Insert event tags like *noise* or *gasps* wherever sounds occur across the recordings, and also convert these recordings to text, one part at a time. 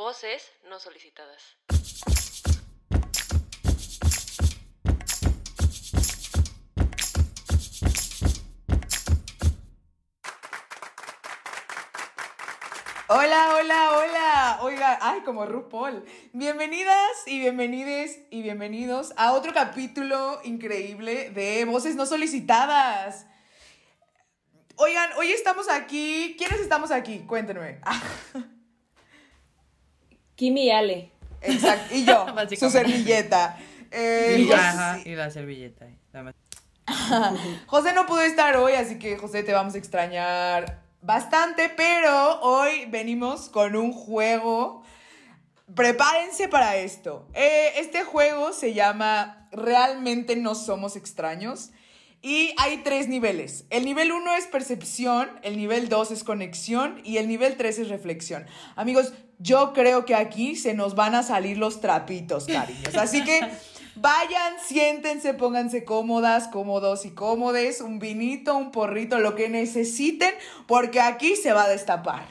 Voces no solicitadas. Hola, hola, hola. Oiga, ay, como RuPaul. Bienvenidas y bienvenides y bienvenidos a otro capítulo increíble de Voces no solicitadas. Oigan, hoy estamos aquí. ¿Quiénes estamos aquí? Cuéntenme. *laughs* Kimi y Ale. Exacto. Y yo, *laughs* su servilleta. Eh, Y, José- ajá, y la servilleta. la *laughs* José no pudo estar hoy, así que José te vamos a extrañar bastante, pero hoy venimos con un juego. Prepárense para esto. Eh, este juego se llama Realmente no somos extraños. Y hay tres niveles. El nivel 1 es percepción, el nivel 2 es conexión y el nivel 3 es reflexión. Amigos, yo creo que aquí se nos van a salir los trapitos, cariños. Así que *laughs* vayan, siéntense, pónganse cómodas, cómodos y cómodes, un vinito, un porrito, lo que necesiten, porque aquí se va a destapar.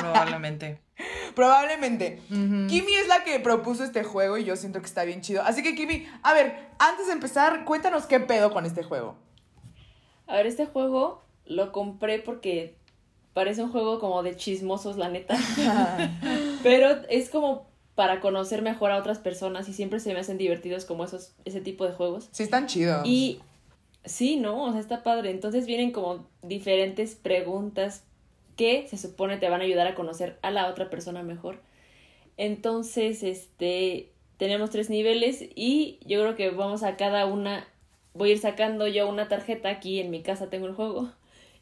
Probablemente. *laughs* Probablemente. Kimi es la que propuso este juego y yo siento que está bien chido. Así que, Kimi, a ver, antes de empezar, cuéntanos qué pedo con este juego. A ver, este juego lo compré porque parece un juego como de chismosos, la neta. *laughs* Pero es como para conocer mejor a otras personas y siempre se me hacen divertidos como esos, ese tipo de juegos. Sí, están chidos. Y sí, ¿no? O sea, está padre. Entonces vienen como diferentes preguntas que se supone te van a ayudar a conocer a la otra persona mejor. Entonces, este, tenemos tres niveles y yo creo que vamos a cada una, voy a ir sacando yo una tarjeta aquí en mi casa, tengo el juego.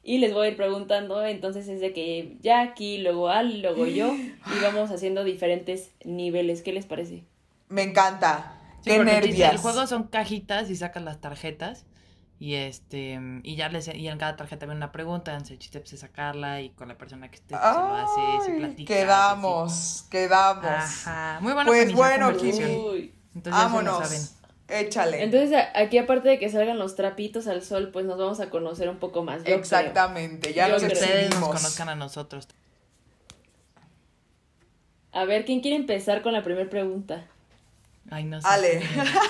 Y les voy a ir preguntando, entonces es de que Jackie, luego Al, luego yo, y vamos haciendo diferentes niveles. ¿Qué les parece? Me encanta. Sí, qué el juego son cajitas y sacas las tarjetas. Y este, y ya les, y en cada tarjeta viene una pregunta, entonces el chiste pues, es sacarla y con la persona que esté pues, se lo hace, se platica. quedamos, quedamos. Ajá. Muy bueno Pues bueno. Uy. Entonces ya se lo Vámonos. saben. Échale. Entonces, aquí aparte de que salgan los trapitos al sol, pues nos vamos a conocer un poco más. yo creo. Exactamente, ya Yo creo. Ustedes nos conozcan a nosotros. A ver, ¿quién quiere empezar con la primera pregunta? Ay, no sé. Ale.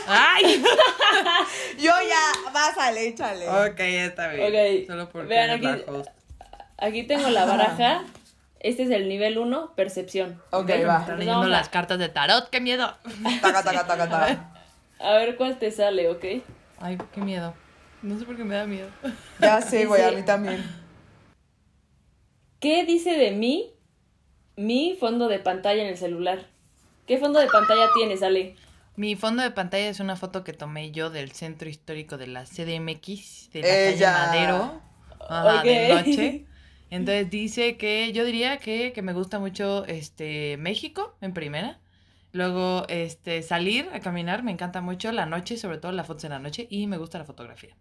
Ay. *laughs* Yo ya, vas, Ale, échale. ok, está bien. Ok, Solo porque vean aquí-. Aquí tengo la baraja. *laughs* Este es el nivel 1, percepción. Ok, Están va. Pues leyendo las cartas de tarot, qué miedo. Taca, taca, taca, taca. *laughs* A ver cuál te sale, ¿ok? Ay, qué miedo. No sé por qué me da miedo. Ya sé, güey, a mí también. ¿Qué dice de mí mi fondo de pantalla en el celular? ¿Qué fondo de pantalla tienes, Ale? Mi fondo de pantalla es una foto que tomé yo del centro histórico de la CDMX, de la Ella. calle Madero, ajá, de noche. *laughs* Entonces dice que yo diría que, que me gusta mucho este México en primera. Luego este salir a caminar, me encanta mucho la noche, sobre todo las fotos en la noche, y me gusta la fotografía.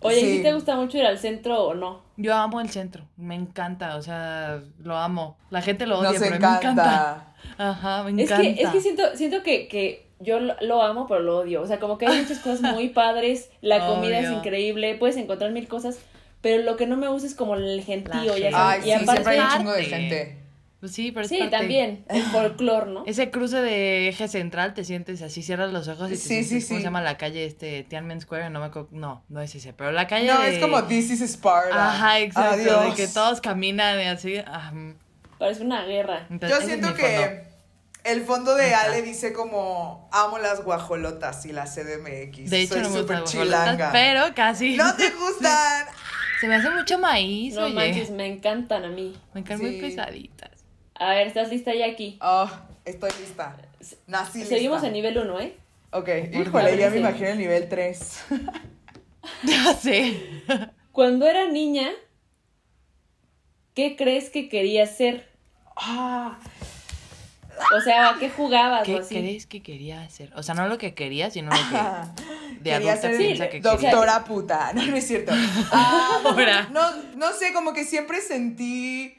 Oye, Sí. ¿sí te gusta mucho ir al centro o no? Yo amo el centro, me encanta, o sea, lo amo. La gente lo odia, Nos pero a mí me encanta. encanta. *laughs* Ajá, me Es encanta. que, es que siento, siento que, que yo lo, lo amo, pero lo odio. O sea, como que hay muchas cosas muy *laughs* padres, la comida es increíble, puedes encontrar mil cosas, pero lo que no me gusta es como el gentío, ya. Ay, y sí, aparte, siempre hay un parte. chingo de gente. Pues sí, pero es sí, parte. también, el *laughs* folclore, ¿no? Ese cruce de eje central, te sientes así, cierras los ojos y te Sí, sientes, sí, ¿cómo sí. se llama la calle este Tiananmen Square? No me acuerdo, no, no es ese, pero la calle No, de... es como This is Sparta. Ajá, exacto, de que todos caminan y así. ah, mm. Parece una guerra. Entonces, Yo siento fondo. que el fondo de Ajá. Ale dice como amo las guajolotas y la CDMX. De hecho, Soy no me gustan chilanga. pero casi. No te gustan. *laughs* Se me hace mucho maíz, No oye. manches, me encantan a mí. Me Sí. muy pesaditas. A ver, ¿estás lista ya aquí? Oh, estoy lista. Nací lista. Seguimos en nivel 1, ¿eh? Ok, híjole, ya me imagino el nivel 3. *laughs* *laughs* Ya sé. Cuando era niña, ¿qué crees que querías ser? Ah, O sea, ¿a qué jugabas ¿Qué así? crees que quería hacer? O sea, no lo que quería, sino lo que *laughs* de Quería adulta ser piensa que doctora puta. No, no es cierto. Ah, no, no sé, como que siempre sentí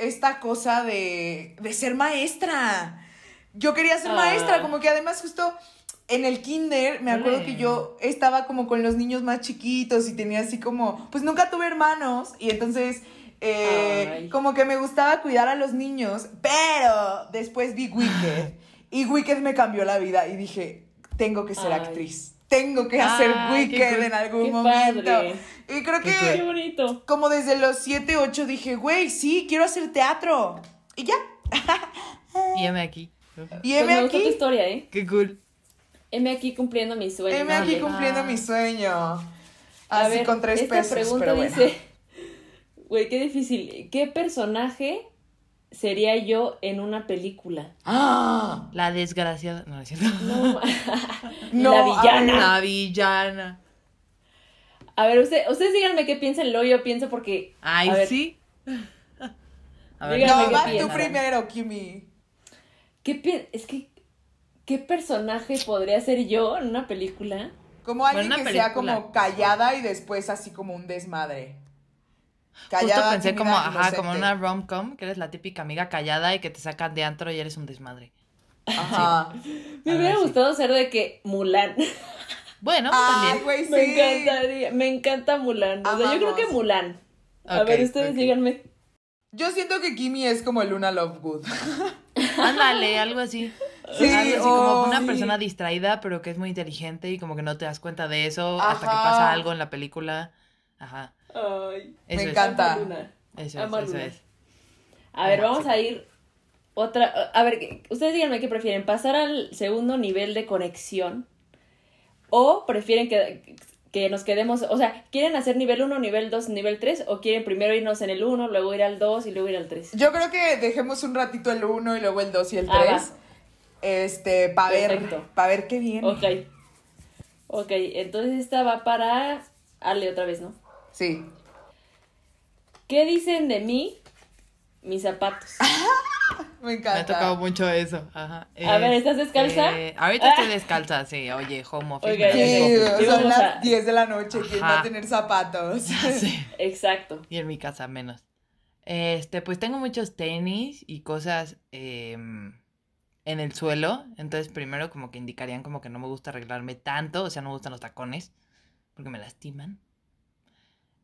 esta cosa de, de ser maestra. Yo quería ser Ah. maestra, como que además justo en el kinder, me acuerdo que yo estaba como con los niños más chiquitos y tenía así como, pues nunca tuve hermanos y entonces Eh, como que me gustaba cuidar a los niños, pero después vi Wicked y Wicked me cambió la vida y dije, tengo que ser Ay. actriz, tengo que hacer qué Wicked cool. en algún Qué momento. padre. Y creo que Qué bonito. como desde los 7, 8 dije, güey, sí, quiero hacer teatro. Y ya. *laughs* Y heme aquí. Y Pues gustó tu aquí, historia, ¿eh? Qué cool. Heme aquí cumpliendo mi sueño. heme aquí Vale. cumpliendo Ah. mi sueño. A Así ver, con tres esta pesos, pregunta pero bueno. dice, *laughs* güey, qué difícil. ¿Qué personaje sería yo en una película? ¡Ah! La desgraciada. No, no es cierto. No, *laughs* *laughs* No, la villana. ver. La villana. A ver, usted, ustedes díganme qué piensan, luego yo pienso porque... Ay, a ver, sí. A Dígame No, qué vas tú primero, Kimi. ¿Qué pi- es que, ¿qué personaje podría ser yo en una película? Como alguien que sea como callada y después así como un desmadre. Justo pensé como, ajá, como una rom-com, que eres la típica amiga callada y que te sacan de antro y eres un desmadre. Ajá. Me hubiera sí. gustado ser de que Mulan. Bueno, *laughs* Ay, también. sí. Me encantaría, me encanta Mulan. O sea, yo creo que. Mulan. A ver, ustedes ok. díganme. Yo siento que Kimi es como Luna Lovegood. *laughs* Ándale, algo así. Sí, algo así oh, como una sí. persona distraída, pero que es muy inteligente y como que no te das cuenta de eso hasta que pasa algo en la película. Ajá. Ay, Me es. encanta. Luna. Eso es, eso es. A ver, vamos a ir otra. A ver, ¿qué- ustedes díganme qué prefieren, pasar al segundo nivel de conexión o prefieren que, que nos quedemos, o sea, ¿quieren hacer nivel 1, nivel 2, nivel 3 o quieren primero irnos en el 1, luego ir al 2 y luego ir al 3? Yo creo que dejemos un ratito el 1 y luego el 2 y el Ah, 3. este, para ver, para ver qué viene. Ok. Ok, entonces esta va para Ale otra vez, ¿no? Sí. ¿Qué dicen de mí mis zapatos? *laughs* Me Me encanta. ha tocado mucho eso. Ajá. A ver, ¿estás descalza? Eh, ahorita estoy *laughs* descalza, sí. Oye, home office. Me son las a- 10 de la noche. ¿Quién va a Ajá. tener zapatos? *laughs* Sí. Exacto. Y en mi casa menos. Este, pues tengo muchos tenis y cosas em, en el suelo. Entonces, primero como que indicarían como que no me gusta arreglarme tanto. O sea, no me gustan los tacones. Porque me lastiman.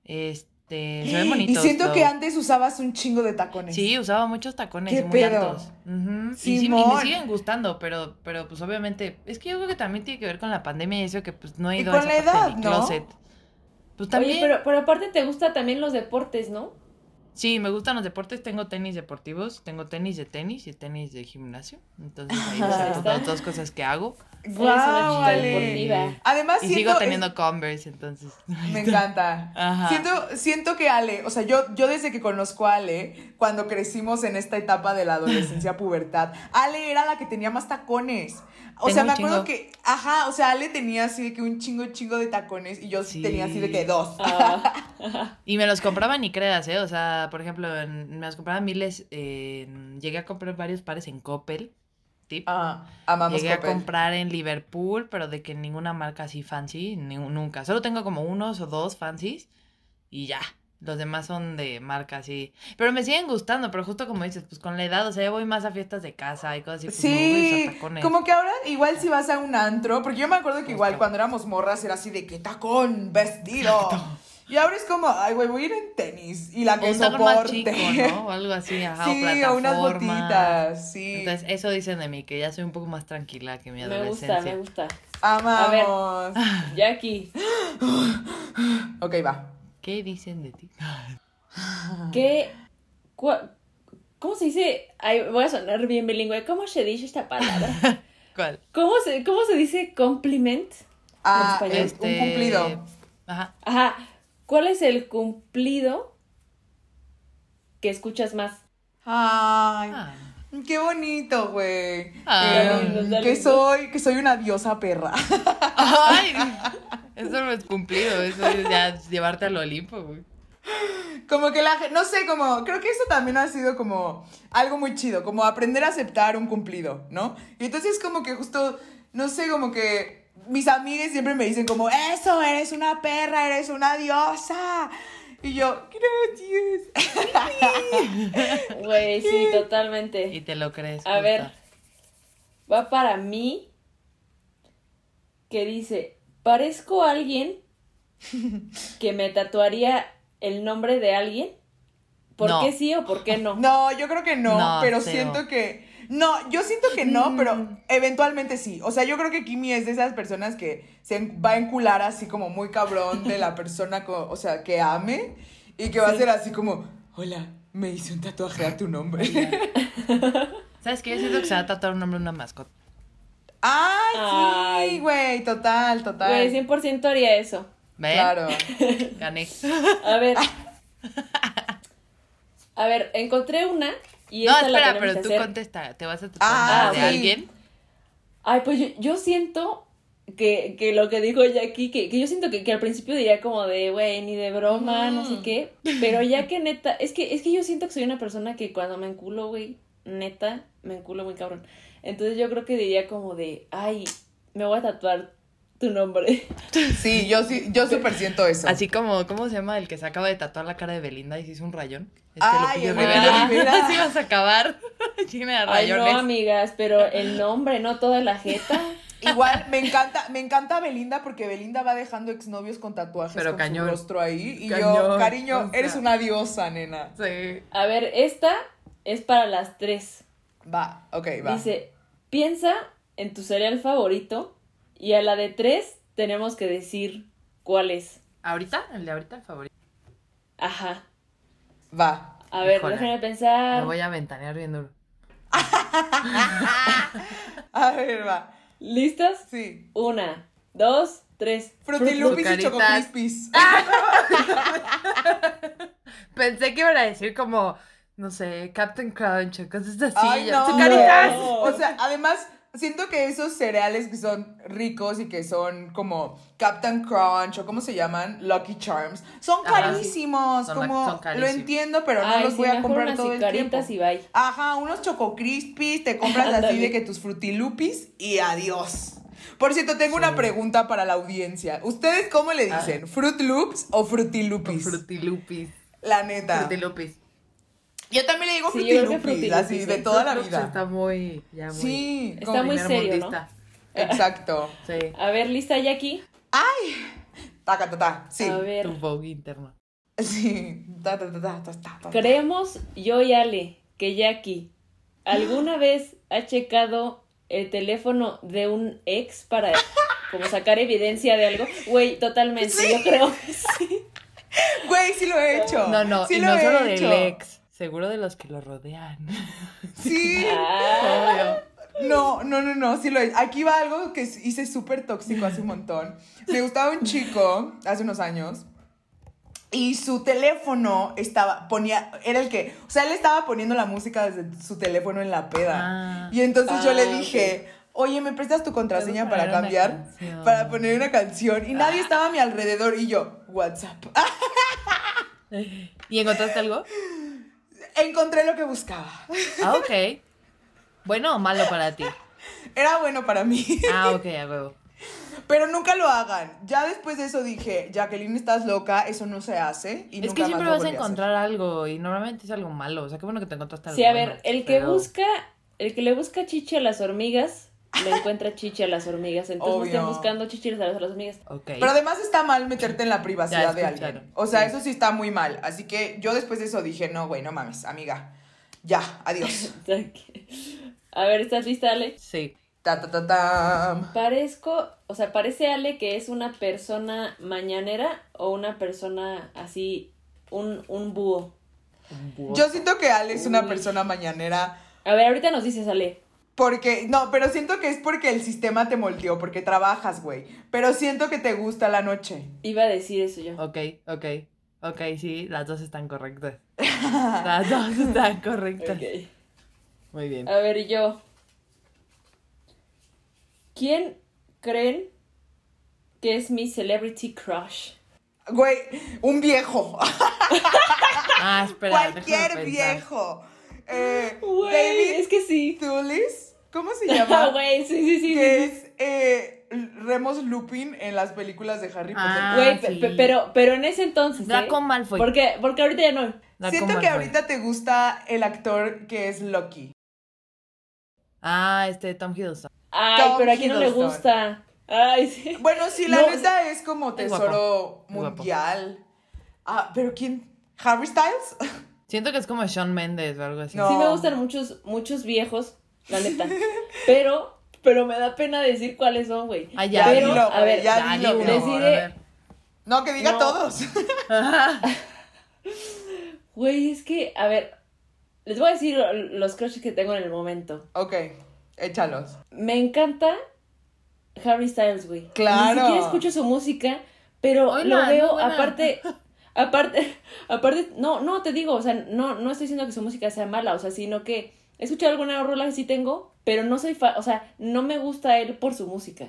Este, se ven *gasps* Y siento que antes usabas un chingo de tacones. Sí, usaba muchos tacones ¿Qué y muy pedo? altos. Y, sí, y me siguen gustando, pero, pero pues obviamente, es que yo creo que también tiene que ver con la pandemia y eso que pues no he Y ido con a la esa parte de edad, mi ¿no? closet. Pues también, Oye, pero, pero aparte te gustan también los deportes, ¿no? Sí, me gustan los deportes, tengo tenis deportivos, tengo tenis de tenis y tenis de gimnasio. Entonces ahí *laughs* son las dos cosas que hago. Eres una Guau, chica Ale. deportiva. Además, Y siento, sigo es- teniendo Converse, entonces. Me encanta. Ajá. Siento, siento que Ale, o sea, yo, yo desde que conozco a Ale, cuando crecimos en esta etapa de la adolescencia, *laughs* pubertad, Ale era la que tenía más tacones. O Tengo sea, me acuerdo chingo. que, ajá, o sea, Ale tenía así de que un chingo, chingo de tacones y yo Sí. tenía así de que dos. Ah, *laughs* Y me los compraba ni creas, ¿eh? O sea, por ejemplo, en- me los compraba miles. en- llegué a comprar varios pares en Coppel. Tip. Ah, amamos Llegué Coppel. a comprar en Liverpool, pero de que ninguna marca así fancy, ni- nunca. Solo tengo como unos o dos fancies y ya. Los demás son de marca así. Pero me siguen gustando, pero justo como dices, pues con la edad, o sea, ya voy más a fiestas de casa y cosas así. Pues no Sí, tacones. como que ahora igual si vas a un antro, porque yo me acuerdo que igual cuando éramos morras era así de que tacón, vestido. Y ahora es como, ay, güey, voy a ir en tenis y la que un tacón más chico, ¿no? O algo así, ajá, o sí, o plataforma. unas botitas, sí. Entonces, eso dicen de mí, que ya soy un poco más tranquila que mi me adolescencia. gusta, me gusta. Amamos. Jackie, ok, va. ¿Qué dicen de ti? ¿qué. cua- ¿Cómo se dice? Ay, voy a sonar bien bilingüe. ¿Cómo se dice esta palabra? *laughs* ¿Cuál? ¿Cómo se, cómo se dice compliment? Ah, español. es un cumplido. Este, Ajá. Ajá. ¿Cuál es el cumplido que escuchas más? Ay, Ah. qué bonito, güey. Ay, Eh, que soy, que soy una diosa perra. Ay, *laughs* eso no es cumplido, eso es ya llevarte al Olimpo, güey. Como que la gente, no sé, como, creo que eso también ha sido como algo muy chido, como aprender a aceptar un cumplido, ¿no? Y entonces como que justo, no sé, como que mis amigas siempre me dicen como, eso, eres una perra, eres una diosa. Y yo, gracias. *laughs* Güey, sí, *laughs* Y totalmente. te lo crees. A ver, va para mí que dice, parezco alguien *laughs* que me tatuaría el nombre de alguien, ¿Por No. qué sí o por qué no? No, yo creo que no, No, pero cero. siento que. No, yo siento que no, Mm. pero eventualmente sí. O sea, yo creo que Kimi es de esas personas que se va a encular así como muy cabrón de la persona, co- o sea, que ame y que va a ser así como, hola, me hice un tatuaje a tu nombre. *laughs* ¿Sabes qué? Yo siento que se va a tatuar un nombre una mascota. ¡Ay, sí, güey! Total, total. Güey, 100% haría eso. ¿Ven? Claro. Gané. A ver. *laughs* A ver, encontré una y No, espera, pero tú hacer. contesta. ¿Te vas a tatuar Ah, de sí. alguien? Ay, pues yo, yo siento que, que lo que dijo Jackie, que, que yo siento que, que al principio diría como de, güey, ni de broma, no sé Mm. qué. Pero ya que neta, es que, es que yo siento que soy una persona que cuando me enculo, güey, neta, me enculo muy cabrón. Entonces yo creo que diría como de, ay, me voy a tatuar tu nombre. *laughs* Sí, yo sí, yo súper siento eso. Así como, ¿cómo se llama el que se acaba de tatuar la cara de Belinda y se hizo un rayón? Este Ay, Rivera. *laughs* Rivera. Así vas a acabar. *laughs* Llena de Ay, rayones. no, amigas, pero el nombre, no toda la jeta. Igual me encanta, me encanta Belinda porque Belinda va dejando exnovios con tatuajes Pero con cañón. su rostro ahí. Y yo, Cañón, cariño, o sea. eres una diosa, nena. Sí. A ver, esta es para las tres. Va, ok, va. Dice, piensa en tu cereal favorito y a la de tres tenemos que decir cuál es. ¿Ahorita? ¿El de ahorita el favorito? Ajá. Va. A ver, Híjole. déjame pensar. Me voy a ventanear bien duro. *laughs* A ver, va. ¿Listas? Sí. Una, dos, tres. Frutilupis y Choco Frucaritas. Crispies. *laughs* Pensé que iban a decir como, no sé, Captain Crunch o cosas así. Ay, Yo, no. ¡Sucaritas! No. O sea, además, siento que esos cereales que son ricos y que son como Captain Crunch o cómo se llaman, Lucky Charms, son Ajá, carísimos. Son- como son lo entiendo, pero no Ay, los voy a comprar todo el tiempo. y bye. Ajá, unos Choco Crispies, te compras así de que tus frutilupis y adiós. Por cierto, tengo una pregunta para la audiencia. ¿Ustedes cómo le dicen? ¿Fruit Loops o frutilupis? Frutilupis. la neta. Frutilupis. Yo también le digo Sí, frutilupis, así, sí. de toda la vida. Está muy, ya muy. Sí, Está muy serio, ¿no? exacto. Sí. A ver, ¿lista, Jackie? Taca, ta, ta. Sí. A ver. Tu Vogue interno. Sí. Ta, ta, ta, ta, ta, ta, ta. Creemos, yo y Ale, que Jackie alguna *gasps* vez ha checado el teléfono de un ex para *laughs* como sacar evidencia de algo. Güey, totalmente, Sí. yo creo que sí. Güey, sí lo he hecho. No, no, sí y lo no he solo del hecho. ex. Seguro de los que lo rodean. *laughs* Sí. Ah, No, no, no, no, sí lo he Aquí va algo que hice súper tóxico hace un montón. Me gustaba un chico hace unos años. Y su teléfono estaba, ponía, era el que, o sea, él estaba poniendo la música desde su teléfono en la peda. Ah. Y entonces yo le Ah, dije, oye, ¿me prestas tu contraseña para cambiar? Para poner una canción. Y nadie estaba a mi alrededor y yo, WhatsApp. *laughs* ¿Y encontraste algo? Encontré lo que buscaba. Ah, ok. ¿Bueno o malo para ti? Era bueno para mí. Ah, ok, a huevo. Pero nunca lo hagan. Ya después de eso dije, Jacqueline, estás loca, eso no se hace. Y es nunca que siempre vas a encontrar algo y normalmente es algo malo. O sea, qué bueno que te encontraste algo sí, a bueno, ver, el que busca, el que le busca chichi a las hormigas, le encuentra chichi a las hormigas. Entonces no estén Obvio. buscando chichi a las, hormigas. Ok. Pero además está mal meterte en la privacidad de alguien. O sea, Sí. eso sí está muy mal. Así que yo después de eso dije, no, güey, no mames, amiga. Ya, adiós. *laughs* A ver, ¿estás lista, Ale? Sí. ta, ta, ta. Parezco, o sea, parece Ale que es una persona mañanera o una persona así, un, un búho. Yo siento que Ale es una Uy. persona mañanera. A ver, ahorita nos dices, Ale. Porque, no, pero siento que es porque el sistema te moldeó, porque trabajas, güey. Pero siento que te gusta la noche. Iba a decir eso yo. Ok, ok. Ok, sí, las dos están correctas. *laughs* Las dos están correctas. Ok. Muy bien. A ver, yo. ¿Quién creen que es mi celebrity crush? Güey, un viejo. Ah, espera, Cualquier viejo. Eh, Güey, David es que sí. Thulis. ¿Cómo se Ah, *laughs* llama? güey, sí, sí, sí. que sí, sí. es eh, Remus Lupin en las películas de Harry Potter. Ah, Güey, pe- sí. pe- pero, pero en ese entonces. ¿eh? Draco Malfoy. Porque, porque ahorita ya no. Draco Siento que ahorita te gusta el actor que es Loki. Ah, este, Tom Hiddleston. Ay, Tom pero aquí no le gusta. Ay, sí. *laughs* Bueno, sí, la No, neta es como es tesoro mundial. Ah, pero ¿quién? ¿Harry Styles? *laughs* Siento que es como Shawn Mendes o algo así. No. Sí me gustan muchos, muchos viejos, la neta. *laughs* pero, pero me da pena decir cuáles son, güey. Ah, ya, pero, dilo, a ver, ya Ya, dilo, di uno, les a diré- ver. No, que diga No. todos. *laughs* güey, es que, a ver, les voy a decir lo- los crushes que tengo en el momento. ok, échalos. Me encanta Harry Styles, güey. Claro. Ni siquiera escucho su música, pero Hola, lo veo aparte, *laughs* aparte, *laughs* aparte, no, no te digo, o sea, no, no estoy diciendo que su música sea mala, o sea, sino que he escuchado alguna rola que sí tengo, pero no soy fan, o sea, no me gusta él por su música.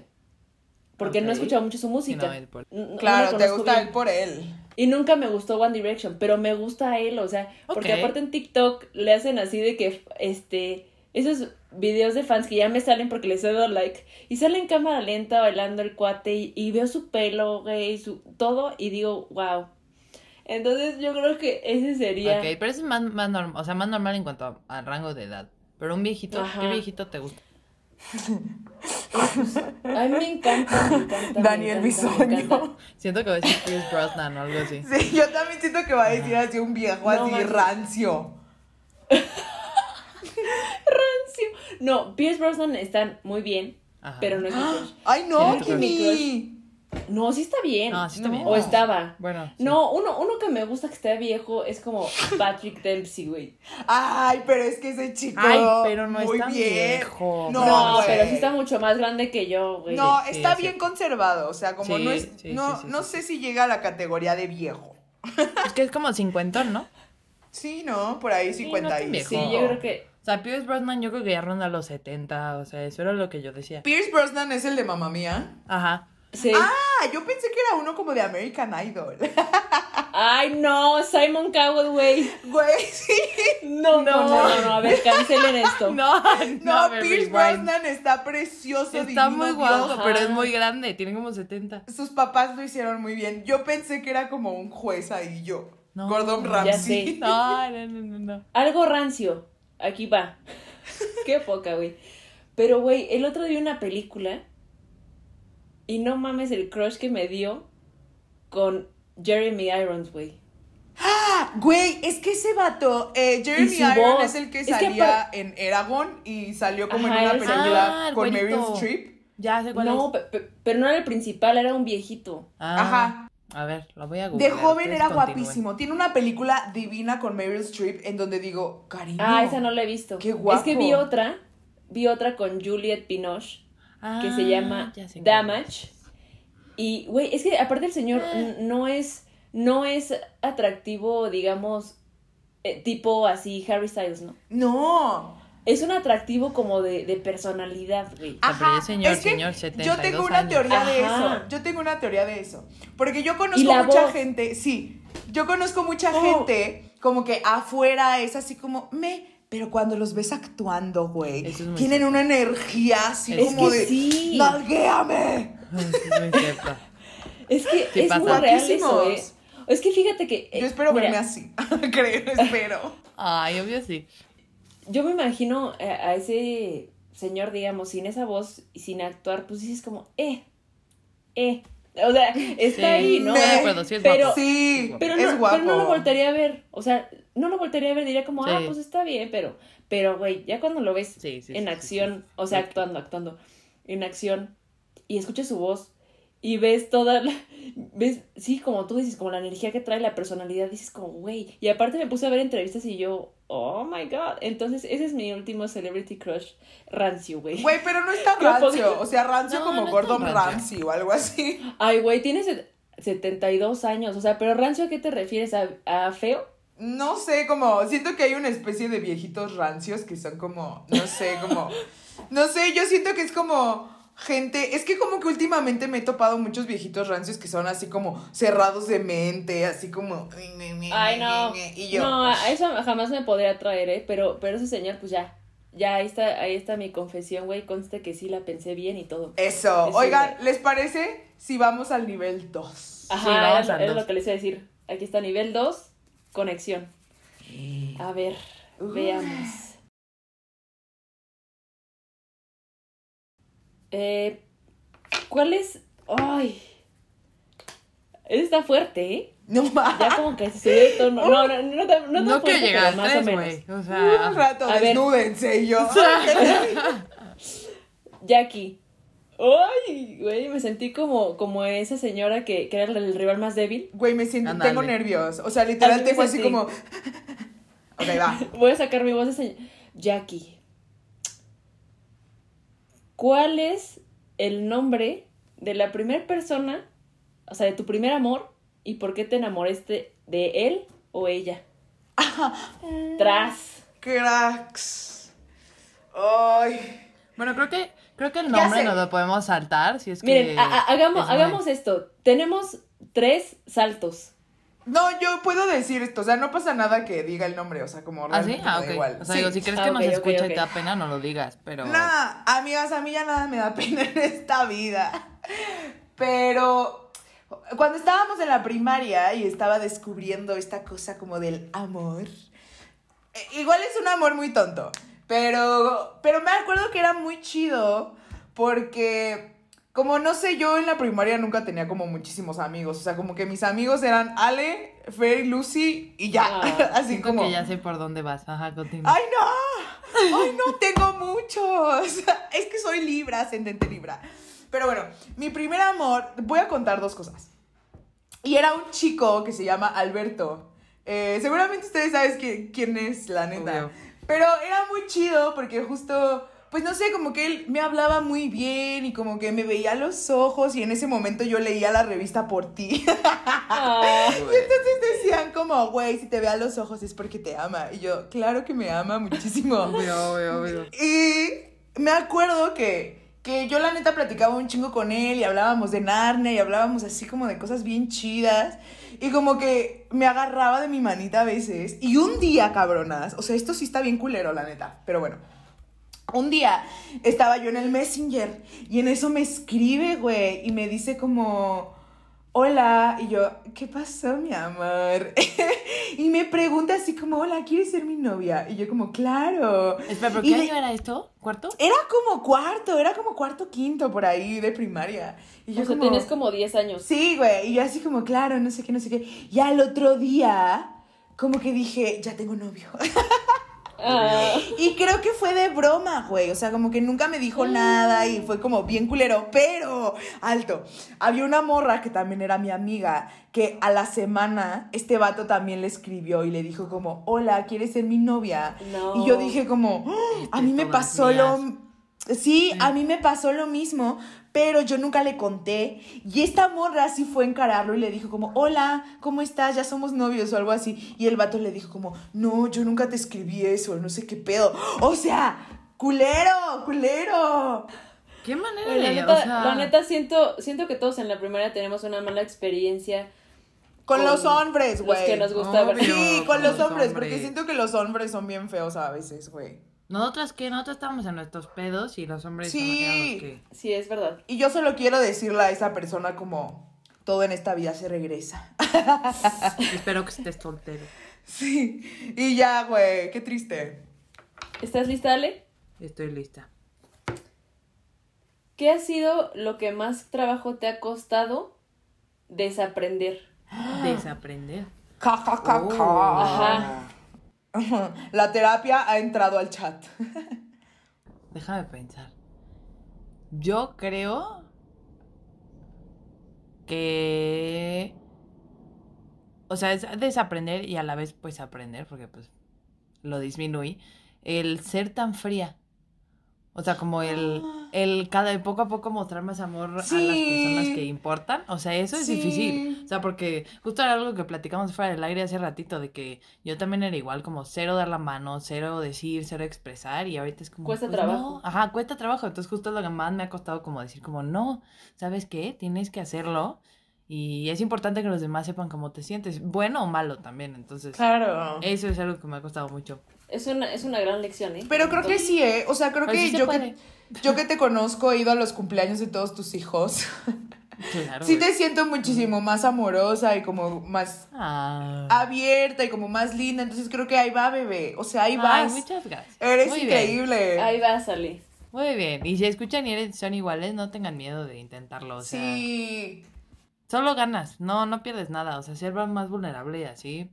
Porque no he escuchado mucho su música. no, él por- N- no lo Claro, te gusta bien. él por él. Y nunca me gustó One Direction, pero me gusta él, o sea, porque aparte en TikTok le hacen así de que, este, esos videos de fans que ya me salen porque les he dado like, y sale en cámara lenta bailando el cuate, y, y veo su pelo, güey, su, todo, y digo, wow. Entonces yo creo que ese sería... Ok, pero eso es más, más normal, o sea, más normal en cuanto a, a rango de edad. Pero un viejito, Ajá. ¿qué viejito te gusta? *laughs* A mí me encanta, me encanta. me Daniel encanta, me encanta. Bisoño. Siento que va a decir Pierce Brosnan o algo así. Sí, yo también siento que va a decir así un viejo No así manches. *laughs* rancio. No, Pierce Brosnan están muy bien, Ajá. pero no es mi crush. Ay, no, Sí, no sí está bien. No, sí está No. bien. O estaba. Bueno. sí. No, uno, uno que me gusta que esté viejo es como Patrick Dempsey, güey. Ay, pero es que ese chico. Ay, pero no es tan bien. viejo. No, No, güey. pero sí está mucho más grande que yo, güey. No, Sí, está sí. bien conservado. O sea, como Sí, no es. sí, no sí, sí, no sí. sé si llega a la categoría de viejo. Es que es como cincuentón, ¿no? Sí, ¿no? Por ahí Sí, no 50 tan y viejo. Sí, yo creo que. O sea, Pierce Brosnan yo creo que ya ronda los 70, o sea, eso era lo que yo decía. Pierce Brosnan es el de Mamma Mía. Ajá. Sí. Ah, yo pensé que era uno como de American Idol. *laughs* Ay, no, Simon Cowell, güey. Güey, sí. No, no, no, no, no, a ver, cancelen esto. *laughs* No, No, ver, Pierce. Brosnan está precioso. Está divino, muy guapo, Ajá. pero es muy grande, tiene como 70. Sus papás lo hicieron muy bien. Yo pensé que era como un juez ahí yo. No, Gordon ya Ramsay. sé. *laughs* No, no, no, no, no. Algo rancio. Aquí va. Qué poca, güey. Pero, güey, el otro día una película. Y no mames el crush que me dio con Jeremy Irons, güey. Ah, Güey, es que ese vato, eh, Jeremy Irons voz. es el que Es que salía en Eragon y salió como Ajá, en una película Ah, con Meryl. Streep. Ya sé cuál No, es. pe- pe- pero no era el principal, era un viejito. Ah, Ajá. A ver, lo voy a De googlear. joven ustedes era continúen. guapísimo. Tiene una película divina con Meryl Streep en donde digo, cariño. Ah, esa no la he visto. Qué Es que vi guapo. otra, vi otra con Juliette Binoche que se Ah, llama cuál Damage. Y, güey, es que aparte el señor Ah. no es, no es atractivo, digamos, eh, tipo así Harry Styles, ¿no? No. Es un atractivo como de, de personalidad, güey. Ah, pero ya señor, es que señor, yo 72 tengo una años. teoría de Ajá. eso. Yo tengo una teoría de eso. Porque yo ¿Y conozco mucha voz? gente, sí, yo conozco mucha Oh. gente como que afuera es así como, me, pero cuando los ves actuando, güey, es tienen cierto. una energía así Es como que de, sí. ¡nalguéame! Es muy cierto. Es que Sí es pasa. muy real eso. ¿eh? Es que fíjate que... eh, Yo espero mira, verme así, *laughs* creo, espero. Ay, obvio sí. Yo me imagino a, a ese señor, digamos, sin esa voz y sin actuar, pues dices como, eh, eh. O sea, está Sí, ahí, ¿no? me- estoy de acuerdo, sí es Pero- guapo. Sí, es guapo. pero no lo voltearía a ver. O sea, no lo voltearía a ver, diría como, ah, pues está bien, pero, pero, güey, ya cuando lo ves Sí, sí, en sí, acción, sí, sí. o sea, actuando, actuando, en acción, y escuchas su voz, y ves toda la, ves, sí, como tú dices, como la energía que trae, la personalidad, dices como, güey, y aparte me puse a ver entrevistas y yo, oh my god, entonces ese es mi último celebrity crush rancio, güey. Güey, pero no está *laughs* rancio, poco- o sea, rancio No, como no Gordon. Ramsay o algo así. Ay, güey, tienes set- 72 años, o sea, pero rancio, ¿a qué te refieres? ¿A, a feo? No sé, como, siento que hay una especie de viejitos rancios que son como, no sé, como, *laughs* no sé, yo siento que es como gente, es que como que últimamente me he topado muchos viejitos rancios que son así como cerrados de mente, así como, Ay, no. y yo, No, a eso jamás me podría traer, ¿eh? Pero, pero ese señor, pues ya. Ya, ahí está, ahí está mi confesión, güey. Conste que sí la pensé bien y todo. eso, Eso, oigan, güey. ¿les parece si vamos al nivel 2? Ajá, Sí, vamos era, al era dos. lo que les iba a decir. Aquí está nivel 2, conexión. A ver, veamos. Eh, ¿Cuál es? Ay. Está fuerte, ¿eh? No más. Ya como que se subió de tono. No, no, no, no, no, No quiero llegar más o menos. güey. O Un sea, rato, A ver. desnúdense y yo. *laughs* *laughs* Jackie. Ay, güey, me sentí como, como esa señora que, que era el rival más débil. Güey, me siento, tengo nervios. O sea, literal tengo así como. *laughs* Ok, va. Voy a sacar mi voz de señora. Jackie. ¿Cuál es el nombre de la primera persona, o sea, de tu primer amor, y por qué te enamoraste de él o ella? *laughs* Tras. Cracks. Ay. bueno, creo que, creo que el nombre nos lo podemos saltar si es que. Miren, hagamos, es hagamos esto. Tenemos tres saltos. No, yo puedo decir esto. O sea, no pasa nada que diga el nombre. O sea, como ¿Ah, sí? Ah, igual. O sea, Sí. digo, si crees Ah, que ok, nos ok, escucha y te da pena, no lo digas, pero... Nah, amigas, a mí ya nada me da pena en esta vida. Pero cuando estábamos en la primaria y estaba descubriendo esta cosa como del amor, eh, igual es un amor muy tonto, pero, pero me acuerdo que era muy chido porque, como no sé, yo en la primaria nunca tenía como muchísimos amigos, o sea, como que mis amigos eran Ale, Fer y Lucy y ya, Ah, *laughs* así como... que ya sé por dónde vas. Ajá, continúa. ¡Ay, no! ¡Ay, no! Tengo muchos. *laughs* Es que soy Libra, ascendente Libra. Pero bueno, mi primer amor, voy a contar dos cosas. Y era un chico que se llama Alberto. Eh, seguramente ustedes saben qui- quién es, la neta. Obvio. Pero era muy chido porque justo, pues no sé, como que él me hablaba muy bien y como que me veía a los ojos y en ese momento yo leía la revista por ti. *laughs* Ah, Entonces decían como, güey, si te ve a los ojos es porque te ama. Y yo, claro que me ama muchísimo. Obvio, obvio, obvio. Y me acuerdo que, que yo la neta platicaba un chingo con él y hablábamos de Narnia y hablábamos así como de cosas bien chidas. Y como que me agarraba de mi manita a veces. Y un día, cabronas, o sea, esto sí está bien culero, la neta, pero bueno. Un día estaba yo en el Messenger y en eso me escribe, güey, y me dice como, hola, y yo, ¿qué pasó, mi amor? *laughs* y me pregunta así como, hola, ¿quieres ser mi novia? Y yo como, claro. Espera, ¿pero Y qué de- año era esto? ¿Cuarto? Era como cuarto, era como cuarto, quinto por ahí de primaria. Y yo o sea, como, tienes como 10 años. Sí, güey, y yo así como, claro, no sé qué, no sé qué. Y al otro día, como que dije, ya tengo novio. *laughs* Ah, Y creo que fue de broma, güey. O sea, como que nunca me dijo nada y fue como bien culero. Pero, alto, había una morra que también era mi amiga, que a la semana este vato también le escribió y le dijo como, hola, ¿quieres ser mi novia? No. Y yo dije como, "Ah, a mí me pasó mías". lo... Sí, a mí me pasó lo mismo, pero yo nunca le conté. Y esta morra sí fue a encararlo y le dijo como, hola, ¿cómo estás? Ya somos novios o algo así. Y el vato le dijo como, no, yo nunca te escribí eso, no sé qué pedo. O sea, culero, culero. ¿Qué manera la, de...? neta, o sea, la neta siento, siento que todos en la primaria tenemos una mala experiencia. Con, Con los hombres, los güey. que nos gusta ver. Obvio. Sí, con con los los hombres, porque siento que los hombres son bien feos a veces, güey. Nosotras que nosotros estábamos en nuestros pedos y los hombres son Sí. eran los que... Sí, es verdad. Y yo solo quiero decirle a esa persona como, todo en esta vida se regresa. Espero que estés soltero. *laughs* Sí, y ya, güey, qué triste. ¿Estás lista, Ale? Estoy lista. ¿Qué ha sido lo que más trabajo te ha costado desaprender? *gasps* Desaprender. Oh. ja. Ajá. *laughs* La terapia ha entrado al chat. *laughs* Déjame pensar. Yo creo que... O sea, es desaprender y a la vez pues aprender, porque pues lo disminuí. El ser tan fría. O sea, como el, el cada poco a poco mostrar más amor a las personas que importan. O sea, eso es Sí. difícil. O sea, porque justo era algo que platicamos fuera del aire hace ratito, de que yo también era igual, como cero dar la mano, cero decir, cero expresar, y ahorita es como... Cuesta pues, trabajo. no. Ajá, cuesta trabajo. Entonces justo lo que más me ha costado como decir, como, no, ¿sabes qué? Tienes que hacerlo. Y es importante que los demás sepan cómo te sientes, bueno o malo también. Entonces, Claro. eso es algo que me ha costado mucho. Es una, es una gran lección, ¿eh? Pero creo que sí, ¿eh? O sea, creo que sí yo, que yo que te conozco, he ido a los cumpleaños de todos tus hijos. Claro. Sí te siento muchísimo más amorosa y como más Ah. abierta y como más linda. Entonces creo que ahí va, bebé. O sea, ahí Ay, vas. muchas gracias. Eres Muy bien. increíble. Ahí vas, Ale. Muy bien. Y si escuchan y eres- son iguales, no tengan miedo de intentarlo. O sea, Sí. Solo ganas, no, no pierdes nada. O sea, si eres más vulnerable y así,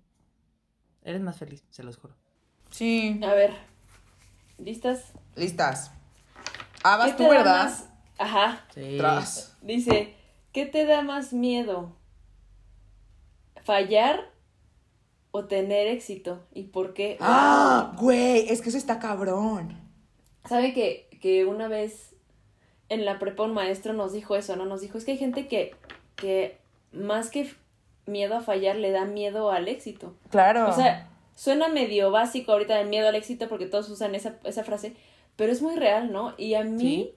eres más feliz, se los juro. Sí. A ver, ¿listas? Listas. Ah, ¿Qué vas tú, da ¿verdad? más- Ajá. Sí. Tras. Dice, ¿qué te da más miedo? ¿Fallar o tener éxito? ¿Y por qué? Ah, güey, es que eso está cabrón. ¿Sabe que, que una vez en la prepa un maestro nos dijo eso, ¿no? Nos dijo, es que hay gente que, que más que miedo a fallar le da miedo al éxito. Claro. O sea, suena medio básico ahorita el miedo al éxito porque todos usan esa, esa frase, pero es muy real, ¿no? Y a mí, Sí.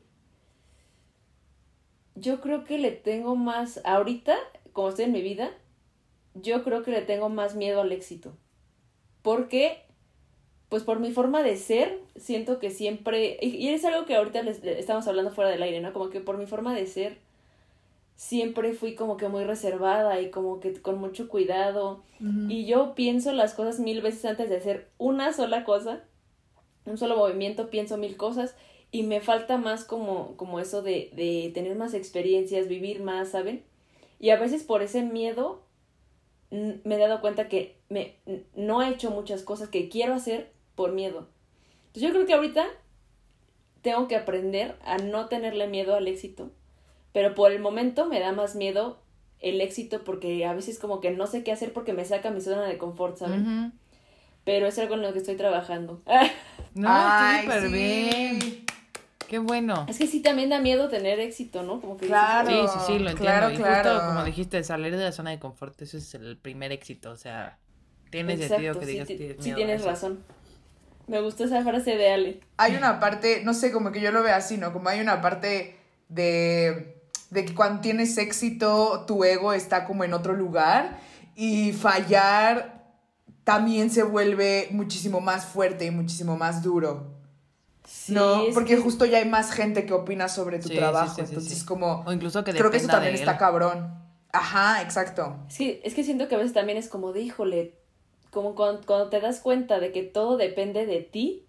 yo creo que le tengo más, ahorita, como estoy en mi vida, yo creo que le tengo más miedo al éxito. Porque, pues por mi forma de ser, siento que siempre, y, y es algo que ahorita les, les estamos hablando fuera del aire, ¿no? Como que por mi forma de ser, siempre fui como que muy reservada y como que con mucho cuidado. Y yo pienso las cosas mil veces antes de hacer una sola cosa, un solo movimiento, pienso mil cosas y me falta más como, como eso de, de tener más experiencias, vivir más, ¿saben? Y a veces por ese miedo me he dado cuenta que me, no he hecho muchas cosas que quiero hacer por miedo. Entonces yo creo que ahorita tengo que aprender a no tenerle miedo al éxito, pero por el momento me da más miedo el éxito porque a veces como que no sé qué hacer porque me saca mi zona de confort, ¿saben? Ujú. Pero es algo en lo que estoy trabajando. *laughs* No, Ay, súper sí. bien. Qué bueno. es que sí también da miedo tener éxito, ¿no? Como que dices, Claro. Sí, sí, sí, lo entiendo. claro, y claro. justo como dijiste, salir de la zona de confort, eso es el primer éxito. O sea, tiene sentido que sí, digas que tienes sí tienes razón. Me gustó esa frase de Ale. Hay una parte, no sé, como que yo lo veo así, ¿no? Como hay una parte de, de que cuando tienes éxito, tu ego está como en otro lugar y fallar también se vuelve muchísimo más fuerte y muchísimo más duro. Sí, ¿No? Porque que- justo ya hay más gente que opina sobre tu Sí, sí, trabajo. sí, sí, entonces, sí. como. O incluso que Creo que eso también está cabrón. Ajá, exacto. Es que, es que siento que a veces también es como de, híjole, como cuando, cuando te das cuenta de que todo depende de ti,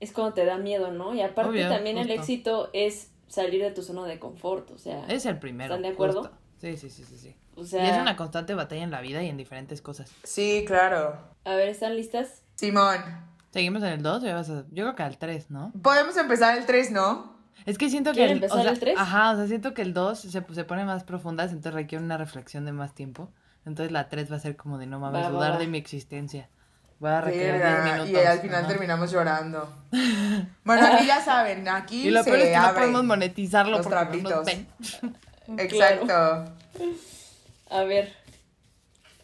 es cuando te da miedo, ¿no? Y aparte Obvio, también el éxito es salir de tu zona de confort, o sea, Es el primero. ¿Están de acuerdo? justo. Sí, sí, sí, sí, sí. o sea, Y es una constante batalla en la vida y en diferentes cosas. Sí, claro. a ver, ¿están listas? Simón. ¿Seguimos en el 2 Yo creo que al 3, ¿no? Podemos empezar el 3, ¿no? Es que siento que ¿Quieren el, o empezar sea, el tres? Ajá, o sea, siento que el 2 se, se pone más profundas, entonces requiere una reflexión de más tiempo. Entonces la 3 va a ser como de no mames, Va, va, dudar va. de mi existencia. Voy a requerir 10 Verga, minutos. y al final ajá. terminamos llorando. Bueno, aquí ya saben, aquí Y lo se peor es que no podemos monetizarlo los porque no nos trapitos. ven. *laughs* Exacto. A ver,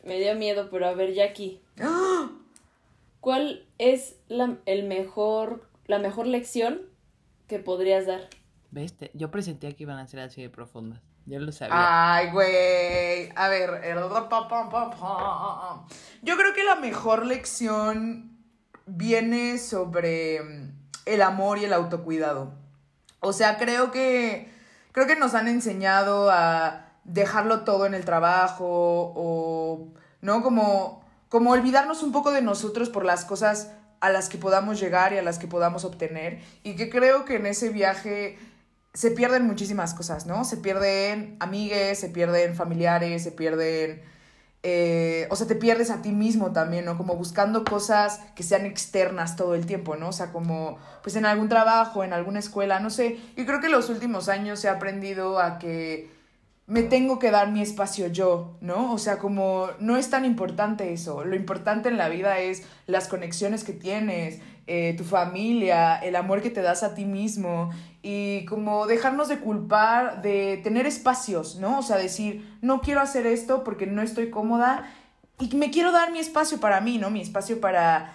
me dio miedo, pero a ver, Jackie, ¡Ah! ¿cuál es la, el mejor, la mejor lección que podrías dar? ¿Ves? Te- Yo presentía que iban a ser así de profundas. Yo lo sabía. Ay, güey. A ver. el- Yo creo que la mejor lección viene sobre mm, el amor y el autocuidado. O sea, creo que creo que nos han enseñado a dejarlo todo en el trabajo o no como como olvidarnos un poco de nosotros por las cosas a las que podamos llegar y a las que podamos obtener y que creo que en ese viaje se pierden muchísimas cosas, ¿no? Se pierden amigues, se pierden familiares, se pierden... eh, o sea, te pierdes a ti mismo también, ¿no? Como buscando cosas que sean externas todo el tiempo, ¿no? O sea, como, pues en algún trabajo, en alguna escuela, no sé. Yo creo que los últimos años he aprendido a que me tengo que dar mi espacio yo, ¿no? O sea, como no es tan importante eso. Lo importante en la vida es las conexiones que tienes, eh, tu familia, el amor que te das a ti mismo y como dejarnos de culpar, de tener espacios, ¿no? O sea, decir, no quiero hacer esto porque no estoy cómoda y me quiero dar mi espacio para mí, ¿no? Mi espacio para,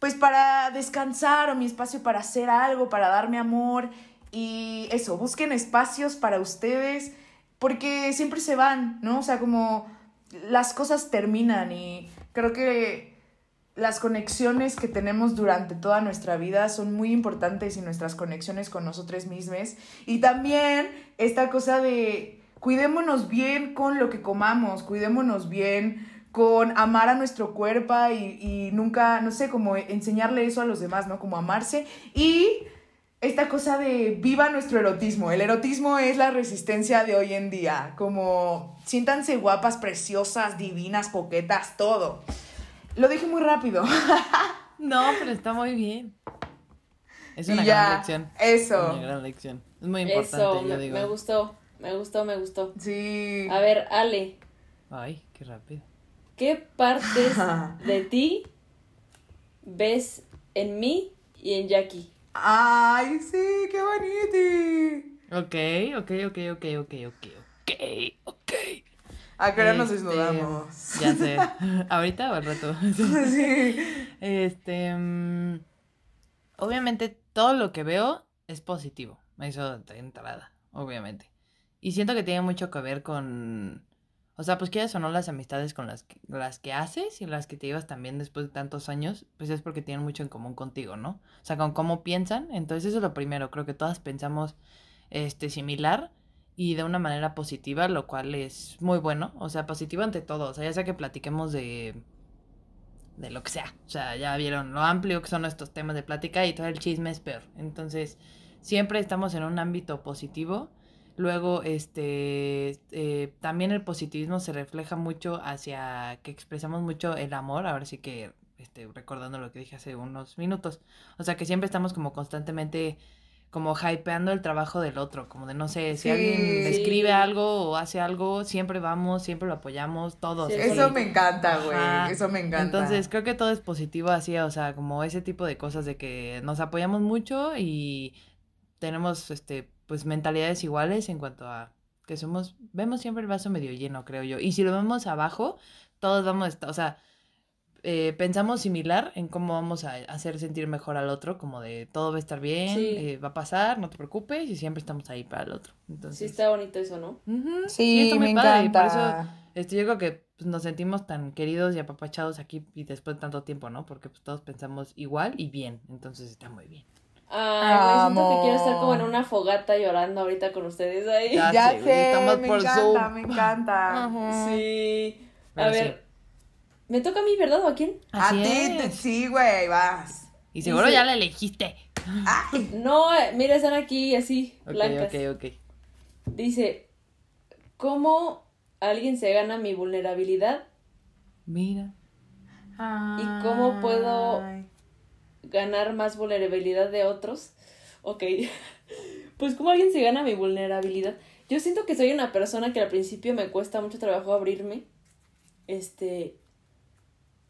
pues para descansar o mi espacio para hacer algo, para darme amor y eso, busquen espacios para ustedes porque siempre se van, ¿no? O sea, como las cosas terminan y creo que las conexiones que tenemos durante toda nuestra vida son muy importantes y nuestras conexiones con nosotros mismos. Y también esta cosa de cuidémonos bien con lo que comamos, cuidémonos bien con amar a nuestro cuerpo y, y nunca, no sé, como enseñarle eso a los demás, ¿no? Como amarse y esta cosa de viva nuestro erotismo. El erotismo es la resistencia de hoy en día. Como siéntanse guapas, preciosas, divinas, coquetas, todo. Lo dije muy rápido. *laughs* No, pero está muy bien. Es una ya, gran lección. eso. Una gran lección. Es muy importante, Eso, yo me, digo. me gustó, me gustó, me gustó. Sí. A ver, Ale, Ay, qué rápido. ¿qué partes *laughs* de ti ves en mí y en Jackie? Ay, sí, qué bonito. Ok, ok, ok, ok, ok, ok, ok, ok. ¿A qué hora nos Este, desnudamos? Ya sé. *laughs* ¿Ahorita o al rato? *laughs* sí. Este. mm, obviamente, todo lo que veo es positivo. Eso de entrada, obviamente. Y siento que tiene mucho que ver con. O sea, pues quieras o no, las amistades con las que, las que haces y las que te llevas también después de tantos años, pues es porque tienen mucho en común contigo, ¿no? O sea, con cómo piensan. Entonces, eso es lo primero. Creo que todas pensamos este, similar y de una manera positiva, lo cual es muy bueno. O sea, positivo ante todo. O sea, ya sea que platiquemos de de lo que sea. O sea, ya vieron lo amplio que son estos temas de plática y todo el chisme es peor. Entonces, siempre estamos en un ámbito positivo. Luego, este, eh, también el positivismo se refleja mucho hacia que expresamos mucho el amor. Ahora sí que, este, recordando lo que dije hace unos minutos. O sea, que siempre estamos como constantemente como hypeando el trabajo del otro, como de no sé, si Sí. alguien Sí. escribe algo o hace algo, siempre vamos, siempre lo apoyamos, todos. Sí, así. Eso me encanta, güey. Eso me encanta. Entonces, creo que todo es positivo así, o sea, como ese tipo de cosas de que nos apoyamos mucho y tenemos, este, pues, mentalidades iguales en cuanto a que somos, vemos siempre el vaso medio lleno, creo yo. Y si lo vemos abajo, todos vamos a estar, o sea, eh, pensamos similar en cómo vamos a hacer sentir mejor al otro, como de todo va a estar bien, Sí. eh, va a pasar, no te preocupes, y siempre estamos ahí para el otro. Sí, Entonces, está bonito eso, ¿no? ujú, sí, está me muy padre, y encanta. por eso este, yo creo que pues, nos sentimos tan queridos y apapachados aquí y después de tanto tiempo, ¿no? Porque pues todos pensamos igual y bien, entonces está muy bien. Ay, güey, siento que quiero estar como en una fogata llorando ahorita con ustedes ahí. Ya Ya sé, me por encanta, Zoom. me encanta. *laughs* Sí. A ver, me toca a mí, ¿verdad? ¿O a quién? A ti, sí, güey, vas. Y seguro ya la elegiste. *laughs* No, mira, están aquí así, blancas. ok, ok. Dice, ¿cómo alguien se gana mi vulnerabilidad? Mira. ¿Y cómo puedo- Ay. Ganar más vulnerabilidad de otros. Ok. *laughs* Pues como alguien se gana mi vulnerabilidad. Yo siento que soy una persona que al principio me cuesta mucho trabajo abrirme. Este.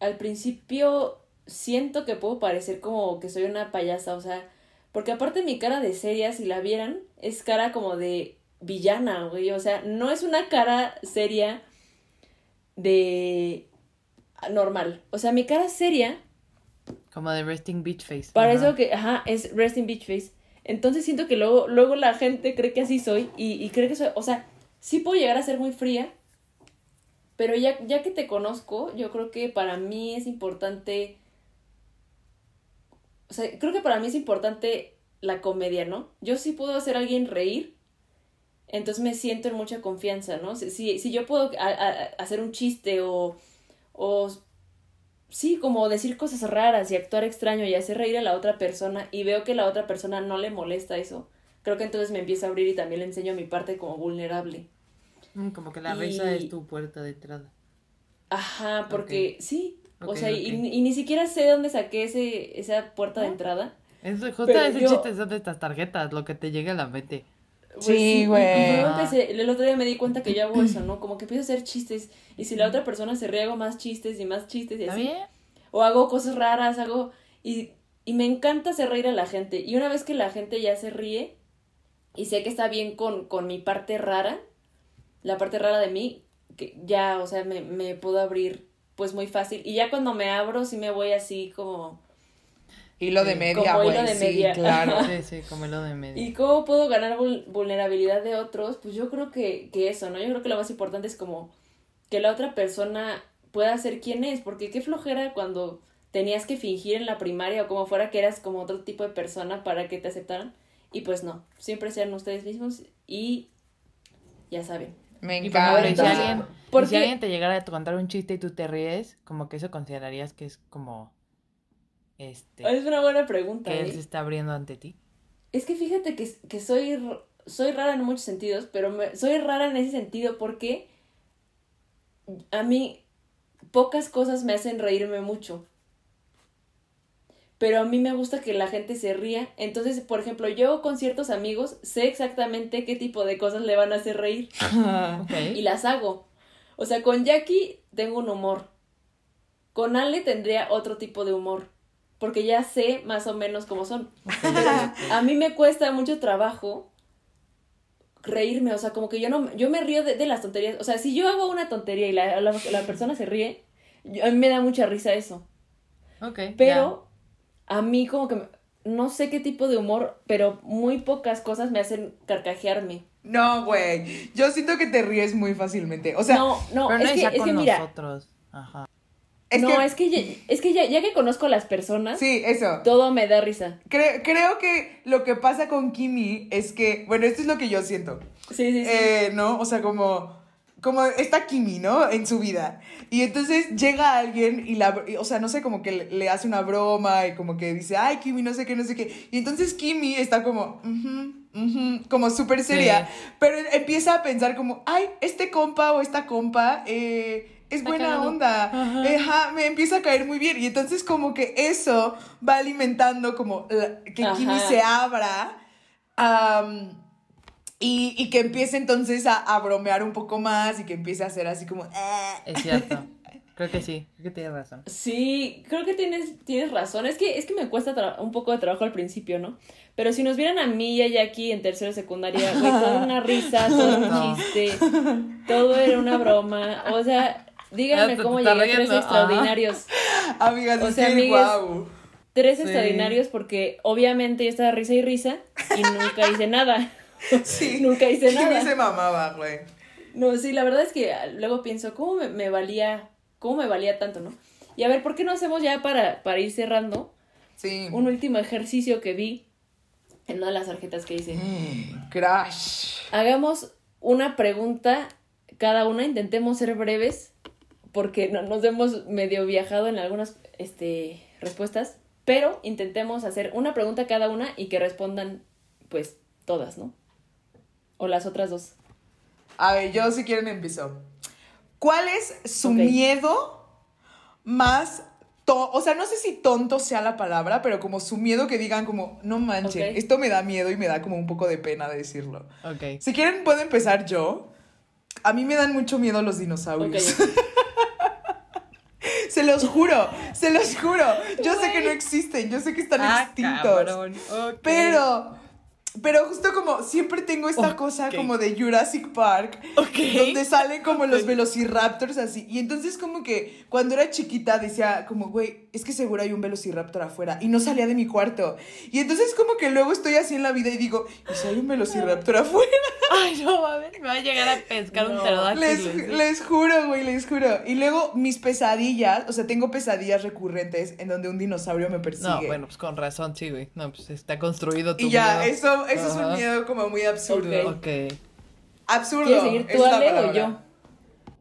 Al principio siento que puedo parecer como que soy una payasa, o sea. Porque aparte mi cara de seria, si la vieran, es cara como de villana, güey. O sea, no es una cara seria de normal. O sea, mi cara seria Como de Resting Beach Face. para Ajá. eso que, ajá, es resting beach face. Entonces siento que luego, luego la gente cree que así soy y, y cree que soy, o sea, sí puedo llegar a ser muy fría, pero ya, ya que te conozco, yo creo que para mí es importante, o sea, creo que para mí es importante la comedia, ¿no? Yo sí puedo hacer a alguien reír, entonces me siento en mucha confianza, ¿no? Si, si, si yo puedo a- a- hacer un chiste o, o sí, como decir cosas raras y actuar extraño y hacer reír a la otra persona y veo que la otra persona no le molesta eso, creo que entonces me empiezo a abrir y también le enseño mi parte como vulnerable. Mm, Como que la Y- risa es tu puerta de entrada. Ajá, porque sí, o sea, y, ni siquiera sé dónde saqué ese, esa puerta de entrada. Eso, justo ese yo- chiste son de estas tarjetas, lo que te llega a la mente. Pues Sí, güey. Y yo empecé, el otro día me di cuenta que yo hago eso, ¿no? Como que empiezo a hacer chistes y si la otra persona se ríe hago más chistes y más chistes y ¿Está así. bien? O hago cosas raras, hago... Y, y me encanta hacer reír a la gente. Y una vez que la gente ya se ríe y sé que está bien con, con mi parte rara, la parte rara de mí, que ya, o sea, me, me puedo abrir pues muy fácil. Y ya cuando me abro sí me voy así como... Hilo de media, Como hilo Sí, media. claro. Sí, sí, como lo de medio. ¿Y cómo puedo ganar vul- vulnerabilidad de otros? Pues yo creo que, que eso, ¿no? Yo creo que lo más importante es como que la otra persona pueda ser quien es, porque qué flojera cuando tenías que fingir en la primaria o como fuera que eras como otro tipo de persona para que te aceptaran. Y pues no, siempre sean ustedes mismos y ya saben. Me Y por ejemplo, y si encanta. y Porque- si alguien te llegara a contar un chiste y tú te ríes, como que eso considerarías que es como este Es una buena pregunta. que él ¿eh? se está abriendo ante ti. Es que fíjate que, que soy, soy rara en muchos sentidos, pero me- soy rara en ese sentido porque a mí pocas cosas me hacen reírme mucho. Pero a mí me gusta que la gente se ría. Entonces, por ejemplo, yo con ciertos amigos sé exactamente qué tipo de cosas le van a hacer reír *laughs* y las hago. O sea, con Jackie tengo un humor. Con Ale tendría otro tipo de humor. Porque ya sé más o menos cómo son. A mí me cuesta mucho trabajo reírme. O sea, como que yo no yo me río de, de las tonterías. O sea, si yo hago una tontería y la, la, la persona se ríe, yo- a mí me da mucha risa eso. Ok. Pero a mí como que me- no sé qué tipo de humor, pero muy pocas cosas me hacen carcajearme. No, güey. Yo siento que te ríes muy fácilmente. O sea, no, no, Pero no es que, ya es que mira, nosotros. Ajá. Es no, que. es que ya, es que ya, ya que conozco a las personas, Sí, eso. todo me da risa. Cre- creo que lo que pasa con Kimi es que. Bueno, esto es lo que yo siento. Sí, sí, sí. Eh, ¿no? O sea, como, como está Kimi, ¿no? En su vida. Y entonces llega alguien y la, y, o sea, no sé, como que le, le hace una broma y como que dice, ay, Kimi, no sé qué, no sé qué. Y entonces Kimi está como, "Ujú, ujú", como súper seria. Pero empieza a pensar como, ay, este compa o esta compa, eh, es buena onda. Ajá. Ajá, me empieza a caer muy bien. Y entonces como que eso va alimentando como la- que Ajá. Kimi se abra. y, y que empiece entonces a, a bromear un poco más y que empiece a hacer así como... "Ah". Es cierto. *laughs* Creo que sí. Creo que tienes razón. Sí, creo que tienes, tienes razón. Es que, es que me cuesta un poco de trabajo al principio, ¿no? Pero si nos vieran a mí y a Jackie en tercero de secundaria, güey, toda una risa, *laughs* todo un No. chiste, todo era una broma. O sea, díganme te- cómo llegué a tres extraordinarios. *laughs* Amigas, O sea, amigues, guau. Tres Sí. extraordinarios porque obviamente yo estaba risa y risa y nunca hice nada. *laughs* Sí. *laughs* Nunca hice nada. se mamaba, güey. No, sí, la verdad es que ah, luego pienso, ¿cómo me, me valía, cómo me valía tanto, no? Y a ver, ¿por qué no hacemos ya para, para ir cerrando Sí. un último ejercicio que vi en una de las tarjetas que hice? Mm, Crash. Hagamos una pregunta cada una, intentemos ser breves, porque no, nos hemos medio viajado en algunas este, respuestas, pero intentemos hacer una pregunta cada una y que respondan, pues, todas, ¿no? O las otras dos. A ver, yo si quieren empiezo. ¿Cuál es su Ok. miedo más... to- o sea, no sé si tonto sea la palabra, pero como su miedo que digan como, no manchen, Ok. esto me da miedo y me da como un poco de pena decirlo. Ok. Si quieren, puedo empezar yo. A mí me dan mucho miedo los dinosaurios. Ok. *laughs* se los juro, se los juro. Yo sé que no existen, yo sé que están Ah, extintos. cabrón. Pero, pero justo como siempre tengo esta cosa como de Jurassic Park, Ok. donde salen como los velociraptors así. Y entonces como que cuando era chiquita decía como, güey, es que seguro hay un velociraptor afuera. Y no salía de mi cuarto. Y entonces como que luego estoy así en la vida y digo, ¿y si hay un velociraptor afuera? *laughs* Ay, no mames. Me va a llegar a pescar un No. pterodáctilo. Les, les juro, güey, les juro. Y luego mis pesadillas, o sea, tengo pesadillas recurrentes en donde un dinosaurio me persigue. No, bueno, pues con razón, sí, güey. No, pues está construido tu Y ya, miedo. eso, eso es un miedo como muy absurdo. Ok. Ok. Absurdo. ¿Quieres seguir tú, Ale, o yo?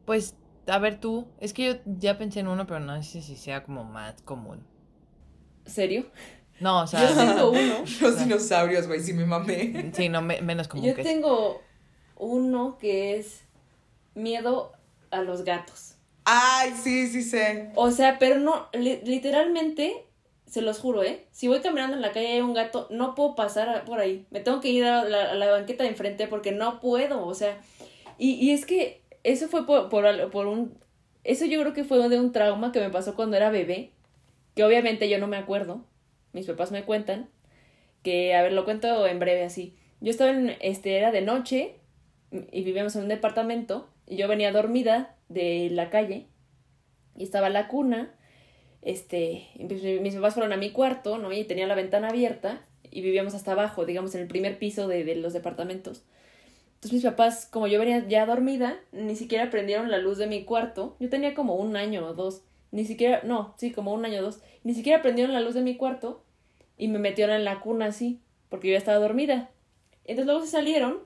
Pues, a ver tú. Es que yo ya pensé en uno, pero no sé si sea como más común. ¿Serio? No, o sea. Yo *laughs* tengo uno. *laughs* Los dinosaurios, güey, sí me mamé. Sí, no, me- menos común Yo que tengo uno que es miedo a los gatos. Ay, sí, sí sé. O sea, pero no, li- literalmente, se los juro, ¿eh? Si voy caminando en la calle y hay un gato, no puedo pasar por ahí. Me tengo que ir a la, a la banqueta de enfrente porque no puedo, o sea. Y, y es que eso fue por, por, por un... Eso yo creo que fue de un trauma que me pasó cuando era bebé, que obviamente yo no me acuerdo. Mis papás me cuentan. Que, a ver, lo cuento en breve así. Yo estaba en, este, era de noche y vivíamos en un departamento y yo venía dormida de la calle y estaba la cuna, este, mis papás fueron a mi cuarto, ¿no? Y tenía la ventana abierta y vivíamos hasta abajo, digamos, en el primer piso de, de los departamentos. Entonces mis papás, como yo venía ya dormida, ni siquiera prendieron la luz de mi cuarto. Yo tenía como un año o dos, ni siquiera, no, sí, como un año o dos, ni siquiera prendieron la luz de mi cuarto y me metieron en la cuna así, porque yo ya estaba dormida. Entonces luego se salieron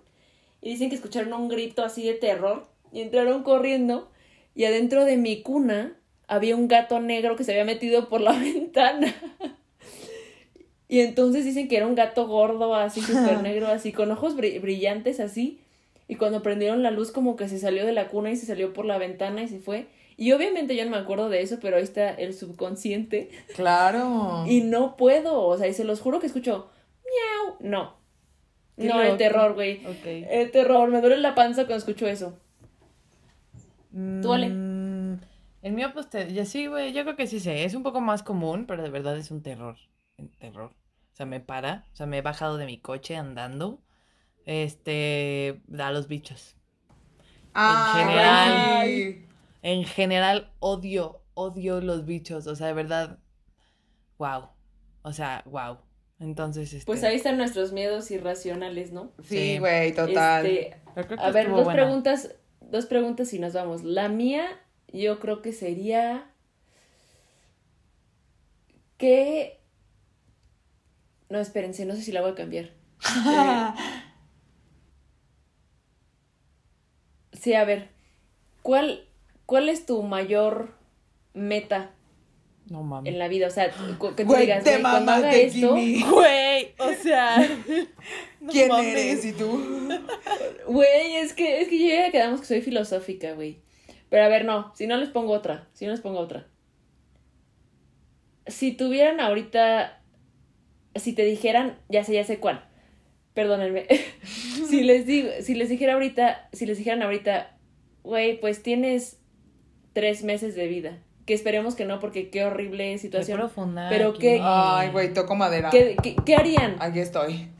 y dicen que escucharon un grito así de terror y entraron corriendo y adentro de mi cuna había un gato negro que se había metido por la *laughs* ventana. Y entonces dicen que era un gato gordo, así súper negro, así, con ojos bri- brillantes, así. Y cuando prendieron la luz, como que se salió de la cuna y se salió por la ventana y se fue. Y obviamente yo no me acuerdo de eso, pero ahí está el subconsciente. Claro. Y no puedo, o sea, y se los juro que escucho miau. No. No, el terror, güey. Ok. El terror, me duele la panza cuando escucho eso. Tú, Ale. El mío, pues, te, ya sí, güey, yo creo que sí sé. Es un poco más común, pero de verdad es un terror. Un terror. O sea, me para. O sea, me he bajado de mi coche andando. Este, a los bichos. Ay, general. güey. En general, odio, odio los bichos. O sea, de verdad, wow. O sea, wow. Entonces, este. Pues ahí están nuestros miedos irracionales, ¿no? Sí, Sí. güey, total. Este, a ver, dos buena. preguntas, dos preguntas y nos vamos. La mía, yo creo que sería que no, espérense, no sé si la voy a cambiar. Eh, *laughs* sí, a ver, ¿cuál, cuál es tu mayor meta No mames. en la vida? O sea, que tú Güey, digas, te güey, cuando haga esto. Güey, o sea. *laughs* no ¿Quién mames. eres? ¿Y tú? Güey, es que, es que yo ya quedamos que soy filosófica, güey. Pero a ver, no, si no les pongo otra, si no les pongo otra. Si tuvieran ahorita, si te dijeran, ya sé, ya sé cuál. Perdónenme. *laughs* si les digo, si les dijera ahorita, si les dijeran ahorita, güey, pues tienes tres meses de vida. Que esperemos que no, porque qué horrible Qué situación. profunda. Pero qué- Ay, güey, toco madera. ¿Qué, qué, qué harían? Aquí estoy.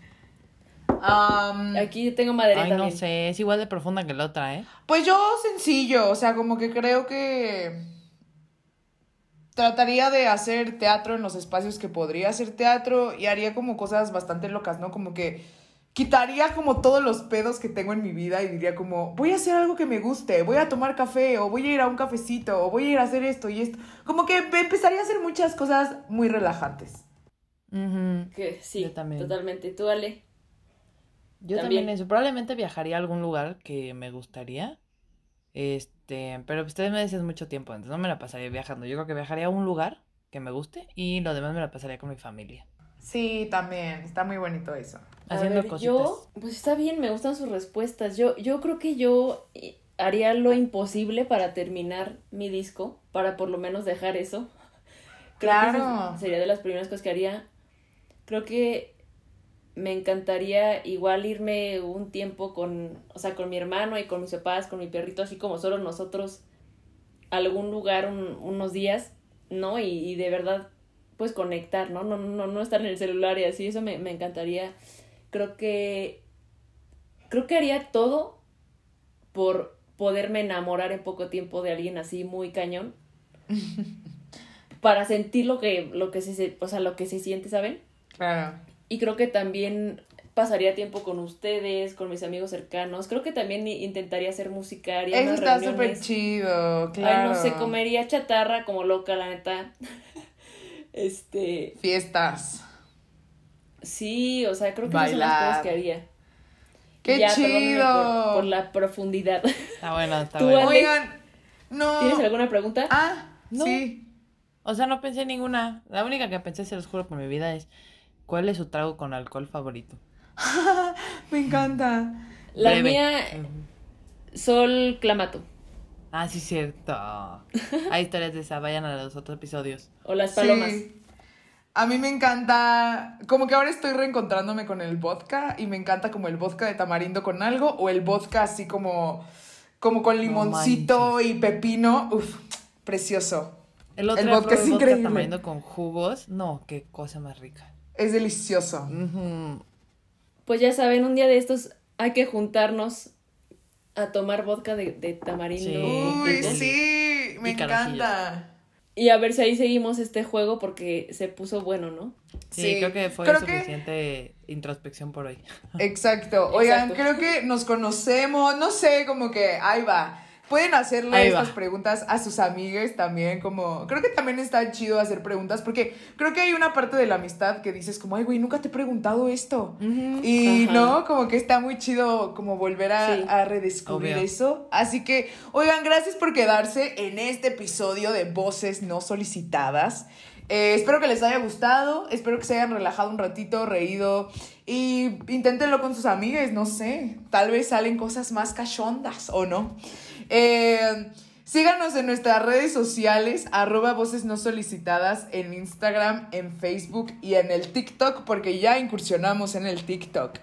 Am, Aquí tengo madera Ay, no sé, es igual de profunda que la otra, ¿eh? Pues yo sencillo, o sea, como que creo que trataría de hacer teatro en los espacios que podría hacer teatro y haría como cosas bastante locas, ¿no? Como que quitaría como todos los pedos que tengo en mi vida y diría como, voy a hacer algo que me guste, voy a tomar café o voy a ir a un cafecito o voy a ir a hacer esto y esto. Como que empezaría a hacer muchas cosas muy relajantes. Que sí, Yo también. totalmente. Tú, Ale. Yo También. también. eso. Probablemente viajaría a algún lugar que me gustaría. Este, pero ustedes me dicen mucho tiempo, entonces no me la pasaría viajando. Yo creo que viajaría a un lugar que me guste y lo demás me la pasaría con mi familia. Sí, también, está muy bonito eso. A Haciendo ver, cositas. Yo, pues está bien, me gustan sus respuestas. Yo, yo creo que yo eh, haría lo imposible para terminar mi disco, para por lo menos dejar eso. Creo que Claro. esa sería de las primeras cosas que haría. Creo que me encantaría igual irme un tiempo con, o sea, con mi hermano y con mis papás, con mi perrito, así como solo nosotros, a algún lugar un- unos días, ¿no? Y, y de verdad, pues conectar, ¿no? No, no, no estar en el celular y así, eso me, me encantaría. Creo que, creo que haría todo por poderme enamorar en poco tiempo de alguien así muy cañón. *laughs* para sentir lo que, lo que se, o sea, lo que se siente, ¿saben? Claro. Y creo que también pasaría tiempo con ustedes, con mis amigos cercanos. Creo que también i- intentaría hacer música, haría Eso está súper reuniones. chido, claro. Ay, no sé, comería chatarra como loca, la neta. *laughs* este, Fiestas. sí, o sea, creo que esas son las Bailar. cosas que haría. ¡Qué Ya, chido! Por, por la profundidad. Está bueno, está bueno. Ale. Oigan, no. ¿Tienes alguna pregunta? Ah, No. sí. O sea, no pensé en ninguna. La única que pensé, se los juro por mi vida, es ¿cuál es su trago con alcohol favorito? *laughs* Me encanta. la Breve. mía. Sol Clamato. Ah, sí, cierto. *laughs* Hay historias de esa, vayan a los otros episodios. O las palomas. Sí. A mí me encanta, como que ahora estoy reencontrándome con el vodka y me encanta como el vodka de tamarindo con algo o el vodka así como, como con limoncito y pepino. Uf, precioso. El otro El vodka es probé increíble. tamarindo con jugos. No, qué cosa más rica. Es delicioso. Pues ya saben, un día de estos hay que juntarnos a tomar vodka de, de tamarindo. Sí. Uy, sí, me Y encanta. Y a ver si ahí seguimos este juego porque se puso bueno, ¿no? Sí, Sí, creo que fue creo que- suficiente introspección por hoy. Exacto. *laughs* Oigan, Exacto. creo que nos conocemos, no sé, como que ahí va. Pueden hacerle estas preguntas a sus amigues también, como... Creo que también está chido hacer preguntas, porque creo que hay una parte de la amistad que dices como, ay, güey, nunca te he preguntado esto. Y, Ajá. ¿no? Como que está muy chido como volver a, Sí. a redescubrir Obvio. eso. Así que, oigan, gracias por quedarse en este episodio de Voces No Solicitadas. Eh, espero que les haya gustado, espero que se hayan relajado un ratito, reído y inténtenlo con sus amigas, no sé, tal vez salen cosas más cachondas o no. Eh, síganos en nuestras redes sociales, arroba voces no solicitadas en Instagram, en Facebook y en el TikTok, porque ya incursionamos en el TikTok.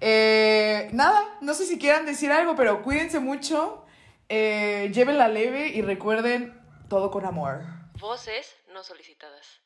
Eh, nada, no sé si quieran decir algo, pero cuídense mucho, eh, llévenla leve y recuerden todo con amor. Voces no solicitadas.